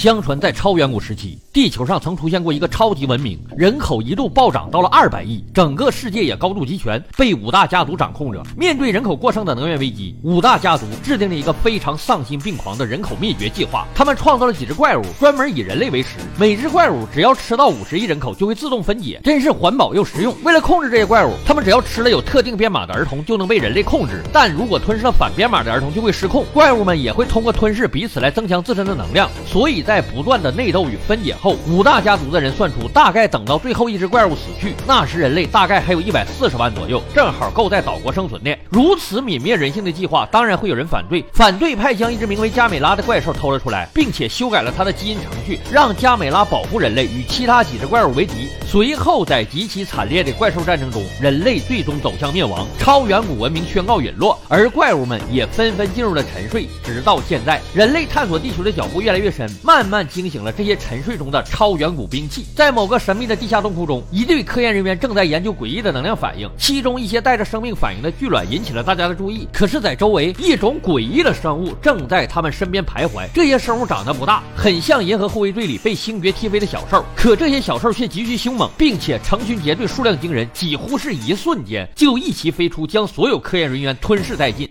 相传在超远古时期，地球上曾出现过一个超级文明，人口一度暴涨到了二百亿，整个世界也高度集权，被五大家族掌控着。面对人口过剩的能源危机，五大家族制定了一个非常丧心病狂的人口灭绝计划。他们创造了几只怪物，专门以人类为食。每只怪物只要吃到五十亿人口，就会自动分解，真是环保又实用。为了控制这些怪物，他们只要吃了有特定编码的儿童，就能被人类控制。但如果吞噬了反编码的儿童，就会失控。怪物们也会通过吞噬彼此来增强自身的能量，所以。在在不断的内斗与分解后，五大家族的人算出，大概等到最后一只怪物死去，那时人类大概还有一百四十万左右，正好够在岛国生存的。如此泯灭人性的计划，当然会有人反对。反对派将一只名为加美拉的怪兽偷了出来，并且修改了它的基因程序，让加美拉保护人类，与其他几只怪物为敌。随后，在极其惨烈的怪兽战争中，人类最终走向灭亡，超远古文明宣告陨落，而怪物们也纷纷进入了沉睡。直到现在，人类探索地球的脚步越来越深，慢。慢慢惊醒了这些沉睡中的超远古兵器。在某个神秘的地下洞窟中，一队科研人员正在研究诡异的能量反应，其中一些带着生命反应的巨卵引起了大家的注意。可是，在周围，一种诡异的生物正在他们身边徘徊。这些生物长得不大，很像《银河护卫队》里被星爵踢飞的小兽，可这些小兽却极其凶猛，并且成群结队，数量惊人，几乎是一瞬间就一齐飞出，将所有科研人员吞噬殆尽。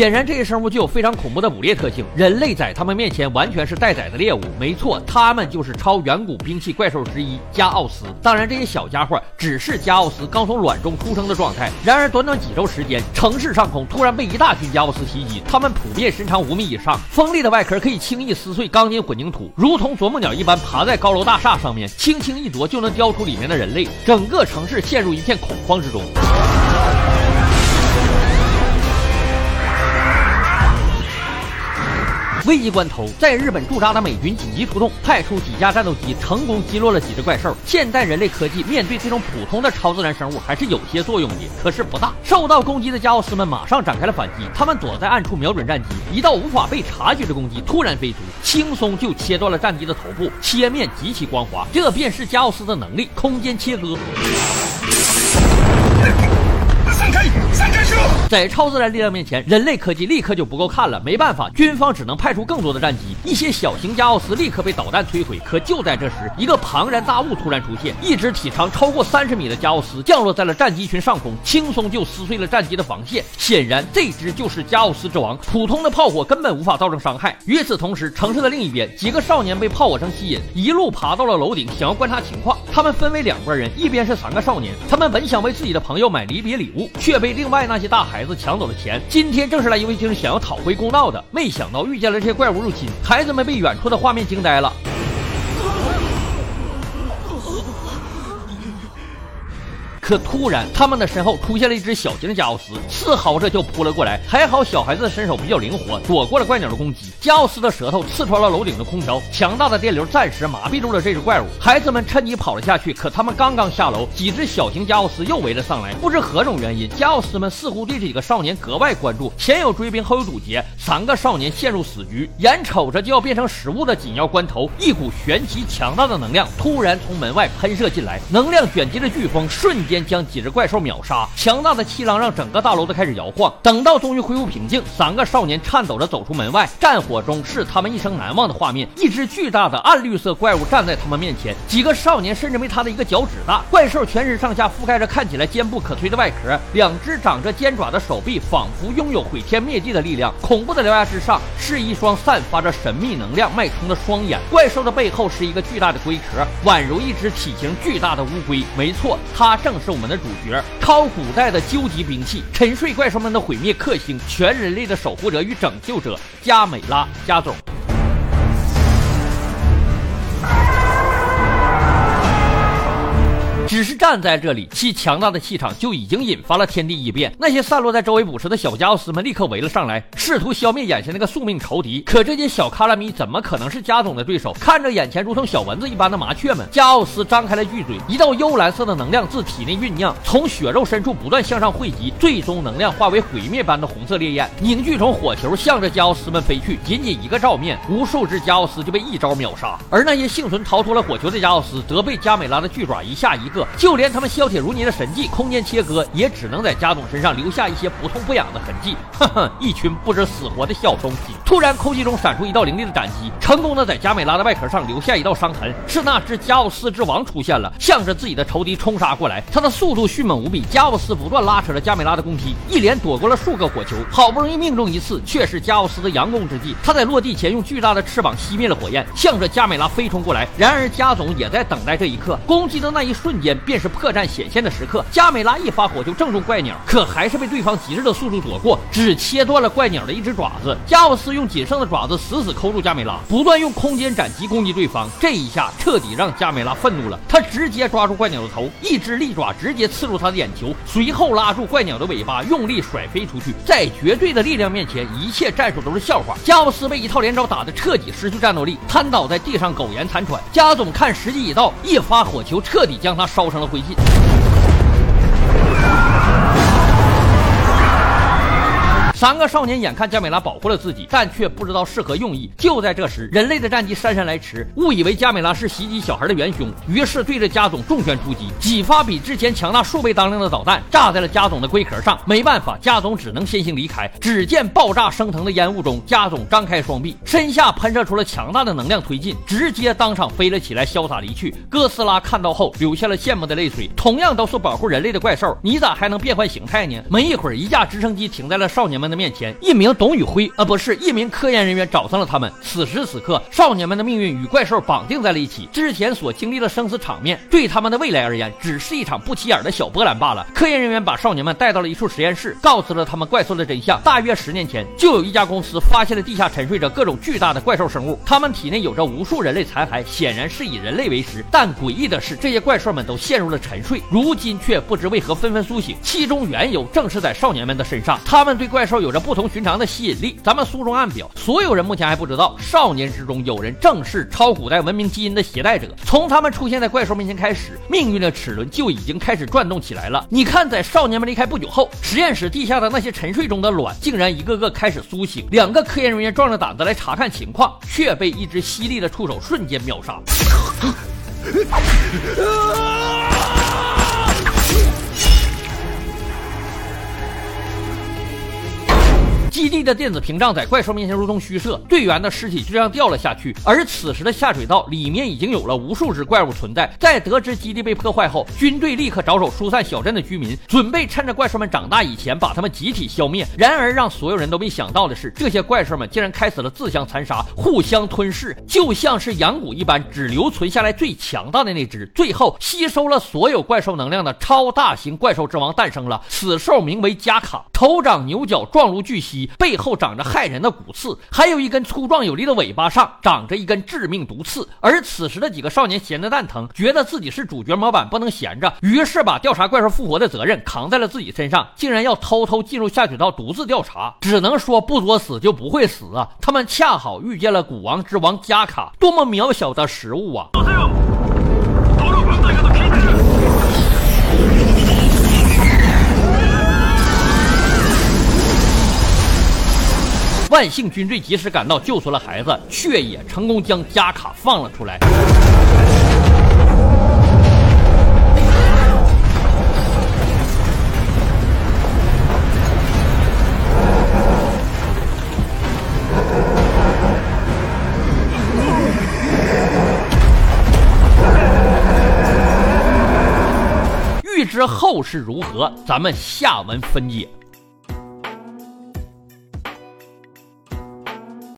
显然，这些生物具有非常恐怖的捕猎特性，人类在他们面前完全是待宰的猎物。没错，他们就是超远古兵器怪兽之一加奥斯。当然，这些小家伙只是加奥斯刚从卵中出生的状态。然而，短短几周时间，城市上空突然被一大群加奥斯袭击。它们普遍身长五米以上，锋利的外壳可以轻易撕碎钢筋混凝土，如同啄木鸟一般爬在高楼大厦上面，轻轻一啄就能叼出里面的人类。整个城市陷入一片恐慌之中。危急关头，在日本驻扎的美军紧急出动，派出几架战斗机，成功击落了几只怪兽。现代人类科技面对这种普通的超自然生物还是有些作用的，可是不大。受到攻击的加奥斯们马上展开了反击，他们躲在暗处瞄准战机，一道无法被察觉的攻击突然飞出，轻松就切断了战机的头部，切面极其光滑。这便是加奥斯的能力——空间切割。散开！散开！在超自然力量面前，人类科技立刻就不够看了。没办法，军方只能派出更多的战机。一些小型加奥斯立刻被导弹摧毁。可就在这时，一个庞然大物突然出现，一只体长超过三十米的加奥斯降落在了战机群上空，轻松就撕碎了战机的防线。显然，这只就是加奥斯之王。普通的炮火根本无法造成伤害。与此同时，城市的另一边，几个少年被炮火声吸引，一路爬到了楼顶，想要观察情况。他们分为两拨人，一边是三个少年，他们本想为自己的朋友买离别礼物。却被另外那些大孩子抢走了钱。今天正是来游戏厅想要讨回公道的，没想到遇见了这些怪物入侵，孩子们被远处的画面惊呆了。可突然，他们的身后出现了一只小型的加奥斯，嘶嚎着就扑了过来。还好小孩子的身手比较灵活，躲过了怪鸟的攻击。加奥斯的舌头刺穿了楼顶的空调，强大的电流暂时麻痹住了这只怪物。孩子们趁机跑了下去，可他们刚刚下楼，几只小型加奥斯又围了上来。不知何种原因，加奥斯们似乎对这几个少年格外关注，前有追兵，后有堵截，三个少年陷入死局。眼瞅着就要变成食物的紧要关头，一股玄奇强大的能量突然从门外喷射进来，能量卷积的飓风瞬间。将几只怪兽秒杀，强大的气浪让整个大楼都开始摇晃。等到终于恢复平静，三个少年颤抖着走出门外。战火中是他们一生难忘的画面。一只巨大的暗绿色怪物站在他们面前，几个少年甚至没他的一个脚趾大。怪兽全身上下覆盖着看起来坚不可摧的外壳，两只长着尖爪的手臂仿佛拥有毁天灭地的力量。恐怖的獠牙之上是一双散发着神秘能量脉冲的双眼。怪兽的背后是一个巨大的龟壳，宛如一只体型巨大的乌龟。没错，它正是。我们的主角，超古代的究极兵器，沉睡怪兽们的毁灭克星，全人类的守护者与拯救者加美拉加总。只是站在这里，其强大的气场就已经引发了天地异变。那些散落在周围捕食的小加奥斯们立刻围了上来，试图消灭眼前那个宿命仇敌。可这些小卡拉米怎么可能是加总的对手？看着眼前如同小蚊子一般的麻雀们，加奥斯张开了巨嘴，一道幽蓝色的能量自体内酝酿，从血肉深处不断向上汇集，最终能量化为毁灭般的红色烈焰，凝聚成火球，向着加奥斯们飞去。仅仅一个照面，无数只加奥斯就被一招秒杀。而那些幸存逃脱了火球的加奥斯，则被加美拉的巨爪一下一个，就连他们削铁如泥的神技空间切割，也只能在加总身上留下一些不痛不痒的痕迹。哼哼，一群不知死活的小东西！突然，空气中闪出一道凌厉的斩击，成功的在加美拉的外壳上留下一道伤痕。是那只加奥斯之王出现了，向着自己的仇敌冲杀过来。他的速度迅猛无比，加奥斯不断拉扯着加美拉的攻击，一连躲过了数个火球，好不容易命中一次，却是加奥斯的佯攻之计。他在落地前用巨大的翅膀熄灭了火焰，向着加美拉飞冲过来。然而加总也在等待这一刻，攻击的那一瞬间便是破绽显现的时刻。加美拉一发火球正中怪鸟，可还是被对方极致的速度躲过，只切断了怪鸟的一只爪子。加奥斯用仅剩的爪子死死抠住加美拉，不断用空间斩击攻击对方。这一下彻底让加美拉愤怒了，他直接抓住怪鸟的头，一只利爪直接刺入他的眼球，随后拉住怪鸟的尾巴，用力甩飞出去。在绝对的力量面前，一切战术都是笑话。加奥斯被一套连招打得彻底失去战斗力，瘫倒在地上苟延残喘。加总看时机已到，一发火球彻底将他烧成了灰烬。三个少年眼看加美拉保护了自己，但却不知道是何用意。就在这时，人类的战机姗姗来迟，误以为加美拉是袭击小孩的元凶，于是对着加总重拳出击，几发比之前强大数倍当量的导弹炸在了加总的龟壳上。没办法，加总只能先行离开。只见爆炸升腾的烟雾中，加总张开双臂，身下喷射出了强大的能量推进，直接当场飞了起来，潇洒离去。哥斯拉看到后流下了羡慕的泪水。同样都是保护人类的怪兽，你咋还能变换形态呢？没一会儿，一架直升机停在了少年们的面前，一名董宇辉，啊，不是一名科研人员找上了他们。此时此刻，少年们的命运与怪兽绑定在了一起，之前所经历的生死场面，对他们的未来而言，只是一场不起眼的小波澜罢了。科研人员把少年们带到了一处实验室，告诉了他们怪兽的真相。大约十年前，就有一家公司发现了地下沉睡着各种巨大的怪兽生物，它们体内有着无数人类残骸，显然是以人类为食。但诡异的是，这些怪兽们都陷入了沉睡，如今却不知为何纷纷苏醒，其中缘由正是在少年们的身上。他们对怪兽有着不同寻常的吸引力。咱们书中暗表，所有人目前还不知道，少年之中有人正是超古代文明基因的携带者。从他们出现在怪兽面前开始，命运的齿轮就已经开始转动起来了。你看，在少年们离开不久后，实验室地下的那些沉睡中的卵，竟然一个个开始苏醒。两个科研人员壮着胆子来查看情况，却被一只犀利的触手瞬间秒杀。基地的电子屏障在怪兽面前如同虚设，队员的尸体就这样掉了下去。而此时的下水道里面已经有了无数只怪物存在。在得知基地被破坏后，军队立刻着手疏散小镇的居民，准备趁着怪兽们长大以前把他们集体消灭。然而让所有人都没想到的是，这些怪兽们竟然开始了自相残杀，互相吞噬，就像是羊骨一般，只留存下来最强大的那只。最后吸收了所有怪兽能量的超大型怪兽之王诞生了。此兽名为加卡，头长牛角，状如巨蜥。背后长着骇人的骨刺，还有一根粗壮有力的尾巴上长着一根致命毒刺。而此时的几个少年闲得蛋疼，觉得自己是主角模板不能闲着，于是把调查怪兽复活的责任扛在了自己身上，竟然要偷偷进入下水道独自调查。只能说不作死就不会死啊！他们恰好遇见了古王之王加卡，多么渺小的食物啊！万幸军队及时赶到，救出了孩子，却也成功将加卡放了出来。欲知后事如何，咱们下文分解。